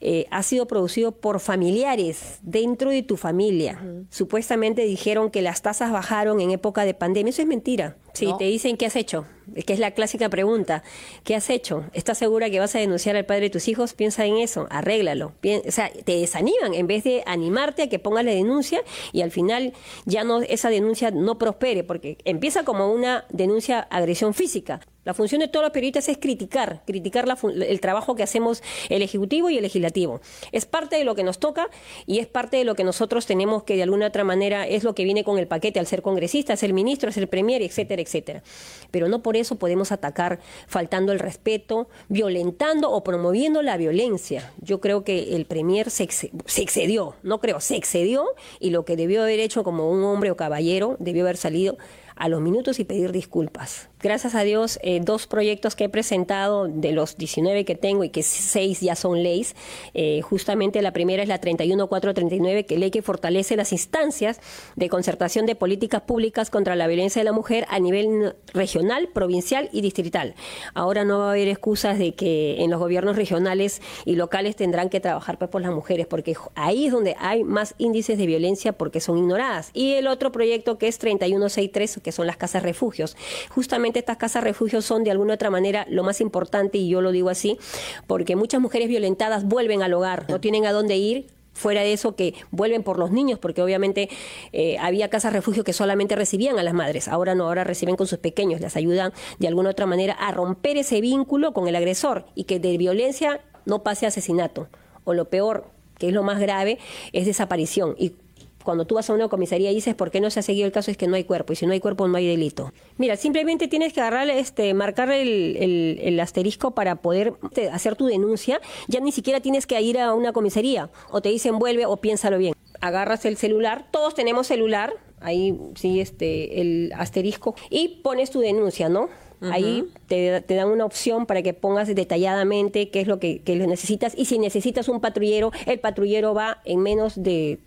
eh, ha sido producido por familiares dentro de tu familia. Supuestamente dijeron que las tasas bajaron en época de pandemia, eso es mentira. Sí, te dicen qué has hecho, que es la clásica pregunta. ¿Qué has hecho? ¿Estás segura que vas a denunciar al padre de tus hijos? Piensa en eso, arréglalo. o sea, te desaniman en vez de animarte a que pongas la denuncia y al final ya no esa denuncia no prospere, porque empieza como una denuncia agresión física. La función de todos los periodistas es criticar, criticar el trabajo que hacemos el Ejecutivo y el Legislativo. Es parte de lo que nos toca y es parte de lo que nosotros tenemos que de alguna otra manera es lo que viene con el paquete al ser congresista, ser ministro, ser premier, etcétera, etcétera. Pero no por eso podemos atacar faltando el respeto, violentando o promoviendo la violencia. Yo creo que el premier se, se excedió, no creo, se excedió y lo que debió haber hecho como un hombre o caballero debió haber salido a los minutos y pedir disculpas. Gracias a Dios, eh, dos proyectos que he presentado de los 19 que tengo y que seis ya son leyes. Eh, justamente la primera es la 31439, que ley que fortalece las instancias de concertación de políticas públicas contra la violencia de la mujer a nivel regional, provincial y distrital. Ahora no va a haber excusas de que en los gobiernos regionales y locales tendrán que trabajar pues, por las mujeres, porque ahí es donde hay más índices de violencia porque son ignoradas. Y el otro proyecto que es 3163, que son las casas refugios. Justamente estas casas refugios son de alguna otra manera lo más importante, y yo lo digo así, porque muchas mujeres violentadas vuelven al hogar, no tienen a dónde ir, fuera de eso que vuelven por los niños, porque obviamente eh, había casas refugio que solamente recibían a las madres, ahora no, ahora reciben con sus pequeños, les ayudan de alguna otra manera a romper ese vínculo con el agresor y que de violencia no pase a asesinato, o lo peor, que es lo más grave, es desaparición. Y cuando tú vas a una comisaría y dices por qué no se ha seguido el caso es que no hay cuerpo y si no hay cuerpo no hay delito. Mira, simplemente tienes que agarrar, este, marcar el, asterisco para poder este, hacer tu denuncia. Ya ni siquiera tienes que ir a una comisaría o te dicen vuelve o piénsalo bien. Agarras el celular, todos tenemos celular, ahí sí, este, el asterisco y pones tu denuncia, ¿no? Ahí te, dan una opción para que pongas detalladamente qué es lo que, que necesitas y si necesitas un patrullero, el patrullero va en menos de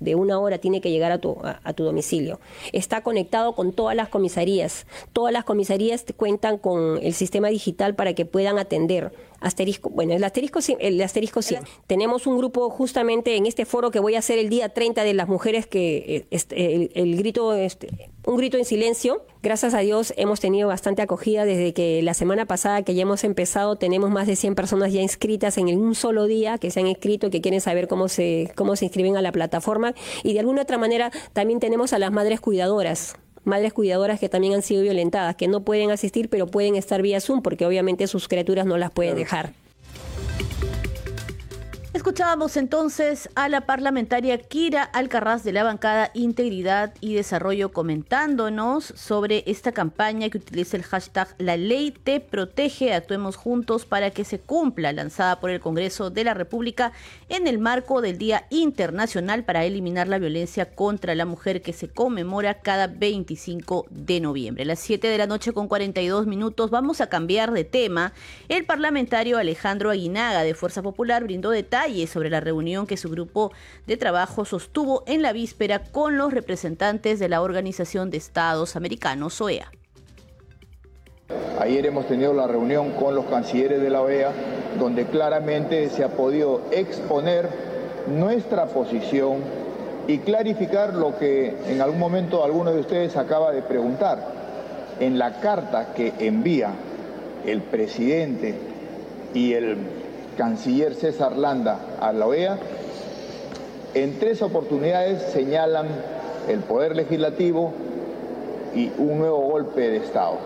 de una hora tiene que llegar a tu, a, tu domicilio. Está conectado con todas las comisarías. Todas las comisarías cuentan con el sistema digital para que puedan atender asterisco, bueno, el asterisco, el asterisco sí. Tenemos un grupo justamente en este foro que voy a hacer el día 30 de las mujeres que eh, este, el, grito, este, un grito en silencio. Gracias a Dios hemos tenido bastante acogida desde que la semana pasada que ya hemos empezado tenemos más de 100 personas ya inscritas en un solo día que se han inscrito, que quieren saber cómo se, cómo se inscriben a la plataforma y de alguna otra manera también tenemos a las madres cuidadoras madres cuidadoras que también han sido violentadas, que no pueden asistir, pero pueden estar vía Zoom porque obviamente sus criaturas no las pueden dejar. Escuchábamos entonces a la parlamentaria Kira Alcarraz de la bancada Integridad y Desarrollo comentándonos sobre esta campaña que utiliza el hashtag La ley te protege, actuemos juntos para que se cumpla, lanzada por el Congreso de la República en el marco del Día Internacional para eliminar la violencia contra la mujer que se conmemora cada 25 de noviembre. A las 7 de la noche con 42 minutos vamos a cambiar de tema. El parlamentario Alejandro Aguinaga de Fuerza Popular brindó detalles sobre la reunión que su grupo de trabajo sostuvo en la víspera con los representantes de la Organización de Estados Americanos, OEA. Ayer hemos tenido la reunión con los cancilleres de la OEA, donde claramente se ha podido exponer nuestra posición y clarificar lo que en algún momento alguno de ustedes acaba de preguntar. En la carta que envía el presidente y el canciller César Landa a la OEA, en tres oportunidades señalan el poder legislativo y un nuevo golpe de Estado.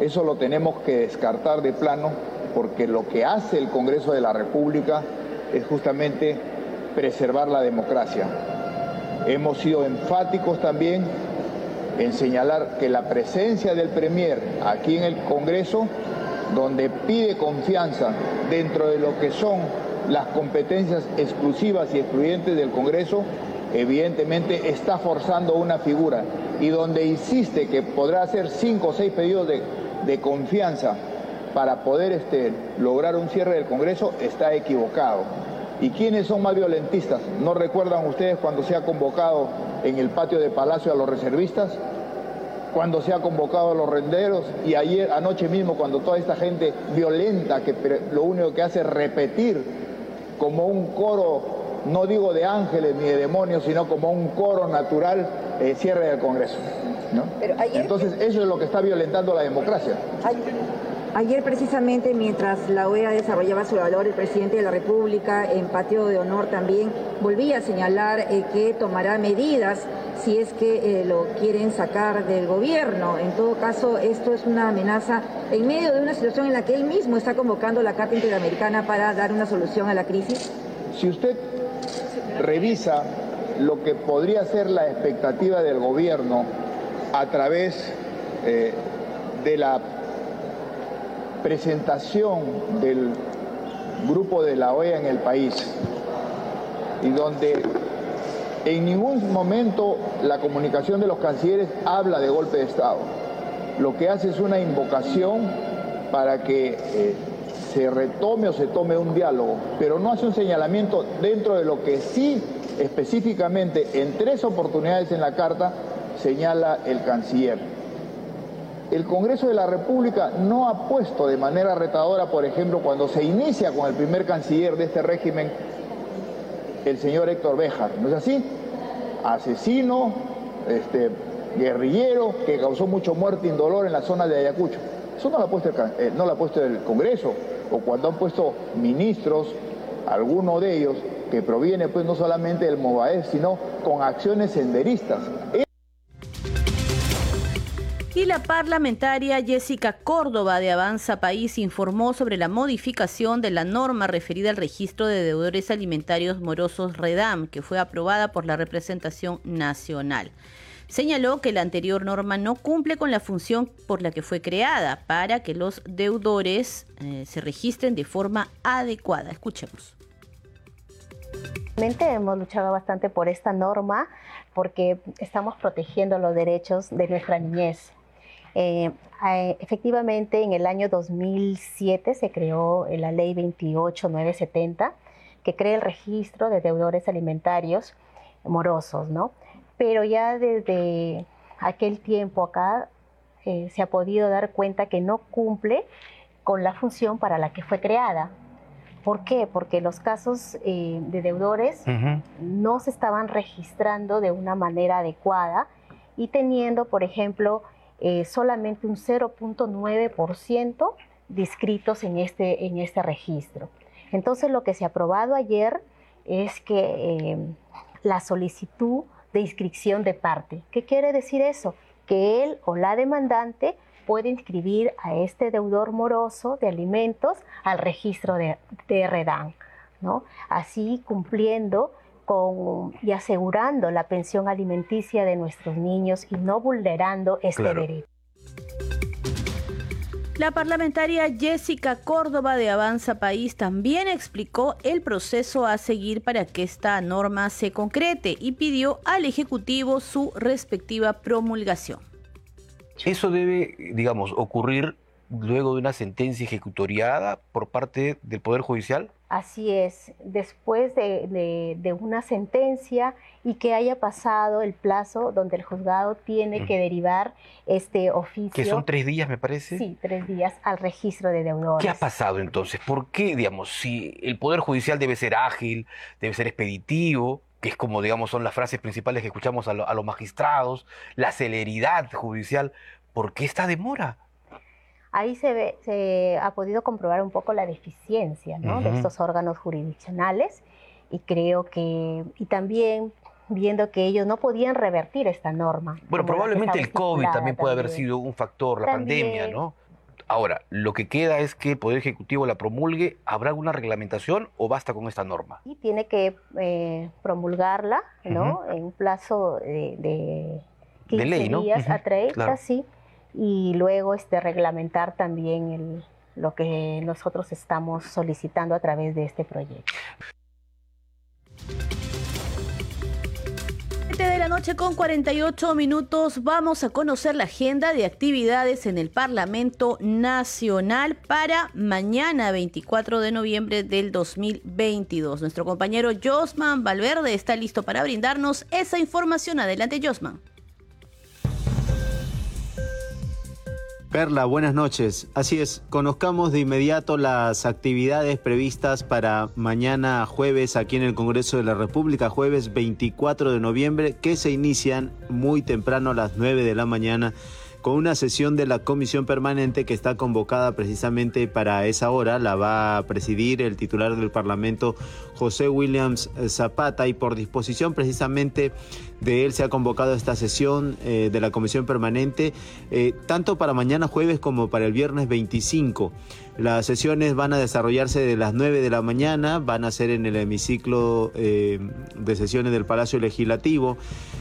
Eso lo tenemos que descartar de plano porque lo que hace el Congreso de la República es justamente preservar la democracia. Hemos sido enfáticos también en señalar que la presencia del Premier aquí en el Congreso donde pide confianza dentro de lo que son las competencias exclusivas y excluyentes del Congreso, evidentemente está forzando una figura y donde insiste que podrá hacer cinco o seis pedidos de, confianza para poder este, lograr un cierre del Congreso, está equivocado. ¿Y quiénes son más violentistas? ¿No recuerdan ustedes cuando se ha convocado en el patio de Palacio a los reservistas? Cuando se ha convocado a los renderos y ayer, anoche mismo, cuando toda esta gente violenta que lo único que hace es repetir como un coro, no digo de ángeles ni de demonios, sino como un coro natural, eh, cierre del Congreso. Entonces eso es lo que está violentando la democracia. Ayer precisamente mientras la OEA desarrollaba su valor, el presidente de la República en patio de honor también volvía a señalar eh, que tomará medidas si es que eh, lo quieren sacar del gobierno. En todo caso, esto es una amenaza en medio de una situación en la que él mismo está convocando la Carta Interamericana para dar una solución a la crisis. Si usted revisa lo que podría ser la expectativa del gobierno a través eh, de la presentación del grupo de la OEA en el país y donde En ningún momento la comunicación de los cancilleres habla de golpe de Estado. Lo que hace es una invocación para que eh, se retome o se tome un diálogo, pero no hace un señalamiento dentro de lo que sí específicamente en tres oportunidades en la carta señala el canciller. El Congreso de la República no ha puesto de manera retadora, por ejemplo, cuando se inicia con el primer canciller de este régimen, el señor Héctor Béjar, ¿no es así? Asesino, este, guerrillero, que causó mucho muerte indolor en la zona de Ayacucho. Eso no lo ha puesto el, eh, no Congreso, o cuando han puesto ministros, alguno de ellos, que proviene pues no solamente del MOVAES, sino con acciones senderistas. Y la parlamentaria Jessica Córdoba de Avanza País informó sobre la modificación de la norma referida al registro de deudores alimentarios morosos REDAM, que fue aprobada por la representación nacional. Señaló que la anterior norma no cumple con la función por la que fue creada para que los deudores se registren de forma adecuada. Escuchemos. Hemos luchado bastante por esta norma porque estamos protegiendo los derechos de nuestra niñez. Eh, efectivamente, en el año 2007 se creó la ley 28970 que crea el registro de deudores alimentarios morosos, ¿no? Pero ya desde aquel tiempo acá eh, se ha podido dar cuenta que no cumple con la función para la que fue creada. ¿Por qué? Porque los casos eh, de deudores no se estaban registrando de una manera adecuada y teniendo, por ejemplo, eh, solamente un 0.9% de inscritos en este, en este registro. Entonces, lo que se ha aprobado ayer es que eh, la solicitud de inscripción de parte. ¿Qué quiere decir eso? Que él o la demandante puede inscribir a este deudor moroso de alimentos al registro de, de REDAN, ¿no? Así cumpliendo con, y asegurando la pensión alimenticia de nuestros niños y no vulnerando este Claro. derecho. La parlamentaria Jessica Córdoba de Avanza País también explicó el proceso a seguir para que esta norma se concrete y pidió al Ejecutivo su respectiva promulgación. Eso debe, digamos, ocurrir luego de una sentencia ejecutoriada por parte del Poder Judicial. Así es, después de, de- de una sentencia y que haya pasado el plazo donde el juzgado tiene que derivar este oficio. Que son tres días, me parece. Sí, tres días al registro de deudores. ¿Qué ha pasado entonces? ¿Por qué, digamos, si el Poder Judicial debe ser ágil, debe ser expeditivo, que es como, digamos, son las frases principales que escuchamos a, lo- a los magistrados, la celeridad judicial, ¿por qué esta demora? Ahí se, ve, se ha podido comprobar un poco la deficiencia ¿no? de estos órganos jurisdiccionales y creo que, y también viendo que ellos no podían revertir esta norma. Bueno, probablemente el COVID también puede haber sido un factor, la También. pandemia, ¿no? Ahora, lo que queda es que el Poder Ejecutivo la promulgue. ¿Habrá alguna reglamentación o basta con esta norma? y tiene que eh, promulgarla ¿no? En un plazo de, de 15 ley, ¿no? días Ujú, a 30, claro. sí, y luego este, reglamentar también lo que nosotros estamos solicitando a través de este proyecto. 7 de la noche con 48 minutos vamos a conocer la agenda de actividades en el Parlamento Nacional para mañana 24 de noviembre del 2022. Nuestro compañero Josman Valverde está listo para brindarnos esa información. Adelante Josman. Perla, buenas noches. Así es, conozcamos de inmediato las actividades previstas para mañana jueves aquí en el Congreso de la República, jueves 24 de noviembre, que se inician muy temprano a las 9 de la mañana con una sesión de la comisión permanente que está convocada precisamente para esa hora. La va a presidir el titular del Parlamento, José Williams Zapata, y por disposición precisamente de él se ha convocado esta sesión eh, de la Comisión Permanente, eh, tanto para mañana jueves como para el viernes 25. Las sesiones van a desarrollarse de las 9 de la mañana, van a ser en el hemiciclo eh, de sesiones del Palacio Legislativo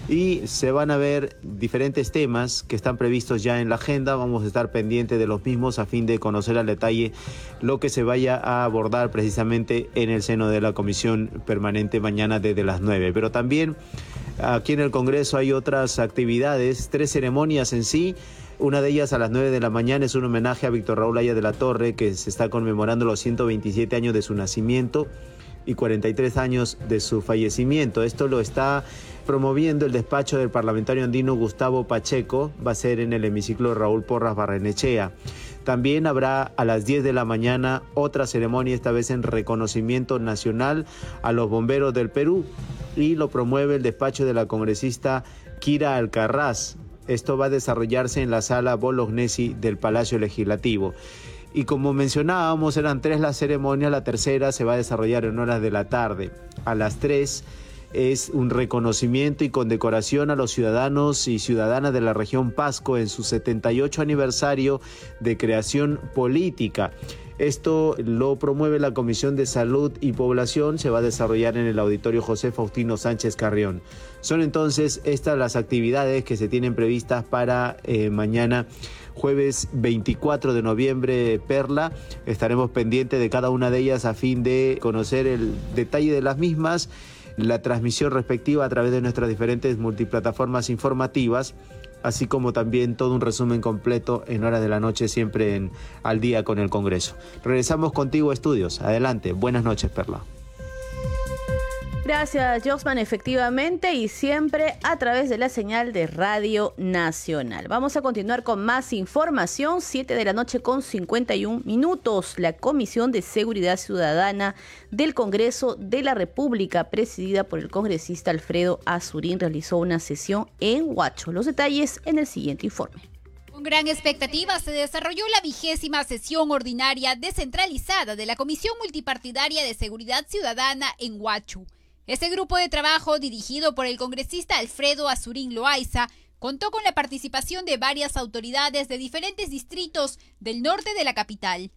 y se van a ver diferentes temas que están previstos ya en la agenda. Vamos a estar pendientes de los mismos a fin de conocer al detalle lo que se vaya a abordar precisamente en el seno de la Comisión Permanente mañana desde las 9. Pero también aquí en el Congreso hay otras actividades, tres ceremonias en sí. Una de ellas a las 9 de la mañana es un homenaje a Víctor Raúl Aya de la Torre, que se está conmemorando los 127 años de su nacimiento y 43 años de su fallecimiento. Esto lo está promoviendo el despacho del parlamentario andino Gustavo Pacheco, va a ser en el hemiciclo Raúl Porras Barrenechea. También habrá a las 10 de la mañana otra ceremonia, esta vez en reconocimiento nacional a los bomberos del Perú y lo promueve el despacho de la congresista Kira Alcarraz. Esto va a desarrollarse en la sala Bolognesi del Palacio Legislativo. Y como mencionábamos, eran tres las ceremonias, la tercera se va a desarrollar en horas de la tarde. A las tres es un reconocimiento y condecoración a los ciudadanos y ciudadanas de la región Pasco en su 78 aniversario de creación política. Esto lo promueve la Comisión de Salud y Población, se va a desarrollar en el Auditorio José Faustino Sánchez Carrión. Son entonces estas las actividades que se tienen previstas para eh, mañana jueves 24 de noviembre, Perla. Estaremos pendientes de cada una de ellas a fin de conocer el detalle de las mismas, la transmisión respectiva a través de nuestras diferentes multiplataformas informativas así como también todo un resumen completo en horas de la noche, siempre en al día con el Congreso. Regresamos contigo estudios. Adelante. Buenas noches, Perla. Gracias, Josman, efectivamente, y siempre a través de la señal de Radio Nacional. Vamos a continuar con más información. 7 de la noche con 51 minutos. La Comisión de Seguridad Ciudadana del Congreso de la República, presidida por el congresista Alfredo Azurín, realizó una sesión en Huacho. Los detalles en el siguiente informe. Con gran expectativa se desarrolló la vigésima sesión ordinaria descentralizada de la Comisión Multipartidaria de Seguridad Ciudadana en Huacho. Este grupo de trabajo, dirigido por el congresista Alfredo Azurín Loaiza, contó con la participación de varias autoridades de diferentes distritos del norte de la capital.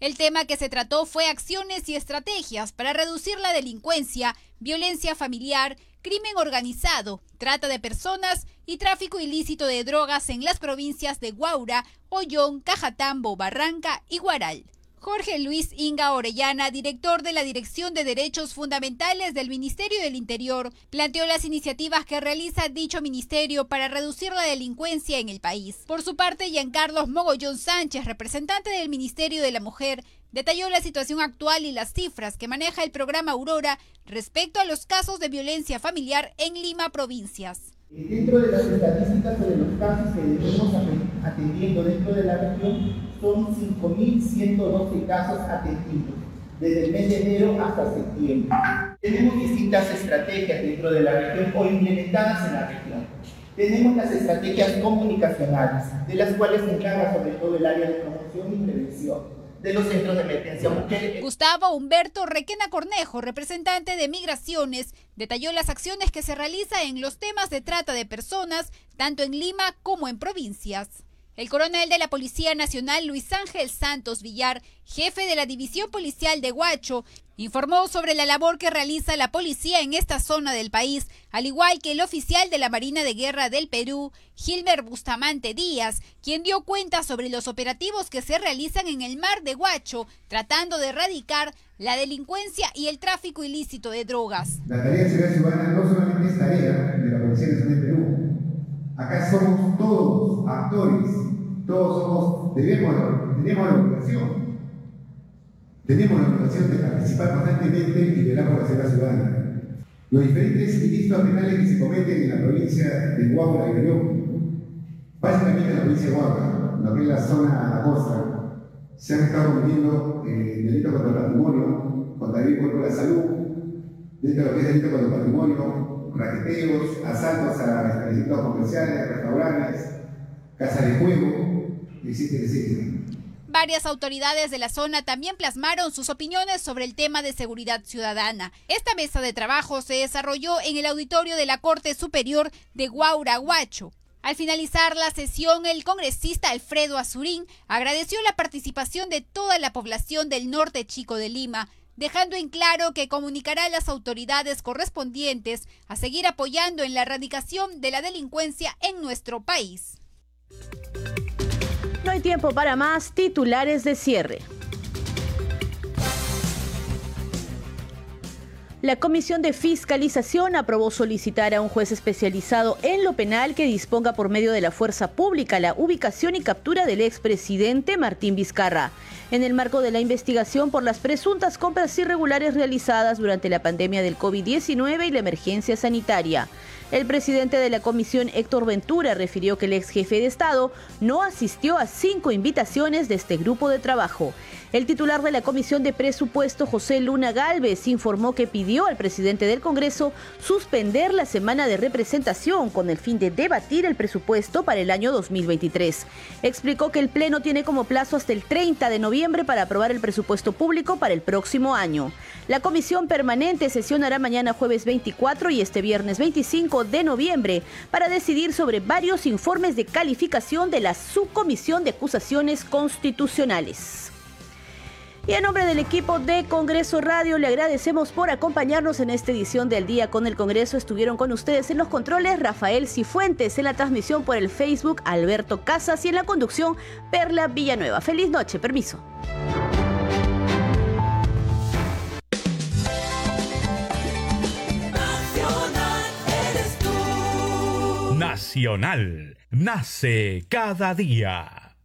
El tema que se trató fue acciones y estrategias para reducir la delincuencia, violencia familiar, crimen organizado, trata de personas y tráfico ilícito de drogas en las provincias de Guaura, Ollón, Cajatambo, Barranca y Guaral. Jorge Luis Inga Orellana, director de la Dirección de Derechos Fundamentales del Ministerio del Interior, planteó las iniciativas que realiza dicho ministerio para reducir la delincuencia en el país. Por su parte, Giancarlos Mogollón Sánchez, representante del Ministerio de la Mujer, detalló la situación actual y las cifras que maneja el programa Aurora respecto a los casos de violencia familiar en Lima provincias. Dentro de las estadísticas sobre los casos que venimos atendiendo dentro de la región, son 5.112 casos atendidos desde el mes de enero hasta septiembre. Tenemos distintas estrategias dentro de la región o implementadas en la región. Tenemos las estrategias comunicacionales, de las cuales se encarga sobre todo el área de promoción y prevención de los centros de. Gustavo Humberto Requena Cornejo, representante de Migraciones, detalló las acciones que se realizan en los temas de trata de personas, tanto en Lima como en provincias. El coronel de la Policía Nacional, Luis Ángel Santos Villar, jefe de la División Policial de Huacho, informó sobre la labor que realiza la policía en esta zona del país, al igual que el oficial de la Marina de Guerra del Perú, Gilbert Bustamante Díaz, quien dio cuenta sobre los operativos que se realizan en el mar de Huacho, tratando de erradicar la delincuencia y el tráfico ilícito de drogas. La tarea de seguridad ciudadana no es tarea Acá somos todos actores, todos somos, debemos, tenemos la obligación, tenemos la obligación de participar constantemente y velar la seguridad ciudadana. Los diferentes ilícitos penales que se cometen en la provincia de Huaura y Perú, básicamente en la provincia de Huaura, lo que es la zona de la costa, se han estado cometiendo eh, delitos contra el patrimonio, contra el cuerpo de la salud, dentro de lo que es delito contra el patrimonio, raqueteos, asaltos a establecimientos comerciales, restaurantes, casas de juego, etcétera, etcétera. Varias autoridades de la zona también plasmaron sus opiniones sobre el tema de seguridad ciudadana. Esta mesa de trabajo se desarrolló en el auditorio de la Corte Superior de Guauraguacho. Al finalizar la sesión, el congresista Alfredo Azurín agradeció la participación de toda la población del norte chico de Lima, dejando en claro que comunicará a las autoridades correspondientes a seguir apoyando en la erradicación de la delincuencia en nuestro país. No hay tiempo para más titulares de cierre. La Comisión de Fiscalización aprobó solicitar a un juez especializado en lo penal que disponga por medio de la fuerza pública la ubicación y captura del expresidente Martín Vizcarra, en el marco de la investigación por las presuntas compras irregulares realizadas durante la pandemia del COVID-19 y la emergencia sanitaria. El presidente de la comisión, Héctor Ventura, refirió que el ex jefe de Estado no asistió a cinco invitaciones de este grupo de trabajo. El titular de la Comisión de Presupuesto, José Luna Galvez, informó que pidió al presidente del Congreso suspender la semana de representación con el fin de debatir el presupuesto para el año 2023. Explicó que el Pleno tiene como plazo hasta el 30 de noviembre para aprobar el presupuesto público para el próximo año. La comisión permanente sesionará mañana jueves 24 y este viernes 25 de noviembre para decidir sobre varios informes de calificación de la Subcomisión de Acusaciones Constitucionales. Y en nombre del equipo de Congreso Radio le agradecemos por acompañarnos en esta edición del Día con el Congreso. Estuvieron con ustedes en los controles Rafael Cifuentes, en la transmisión por el Facebook Alberto Casas y en la conducción Perla Villanueva. Feliz noche, permiso. Nacional, nace cada día.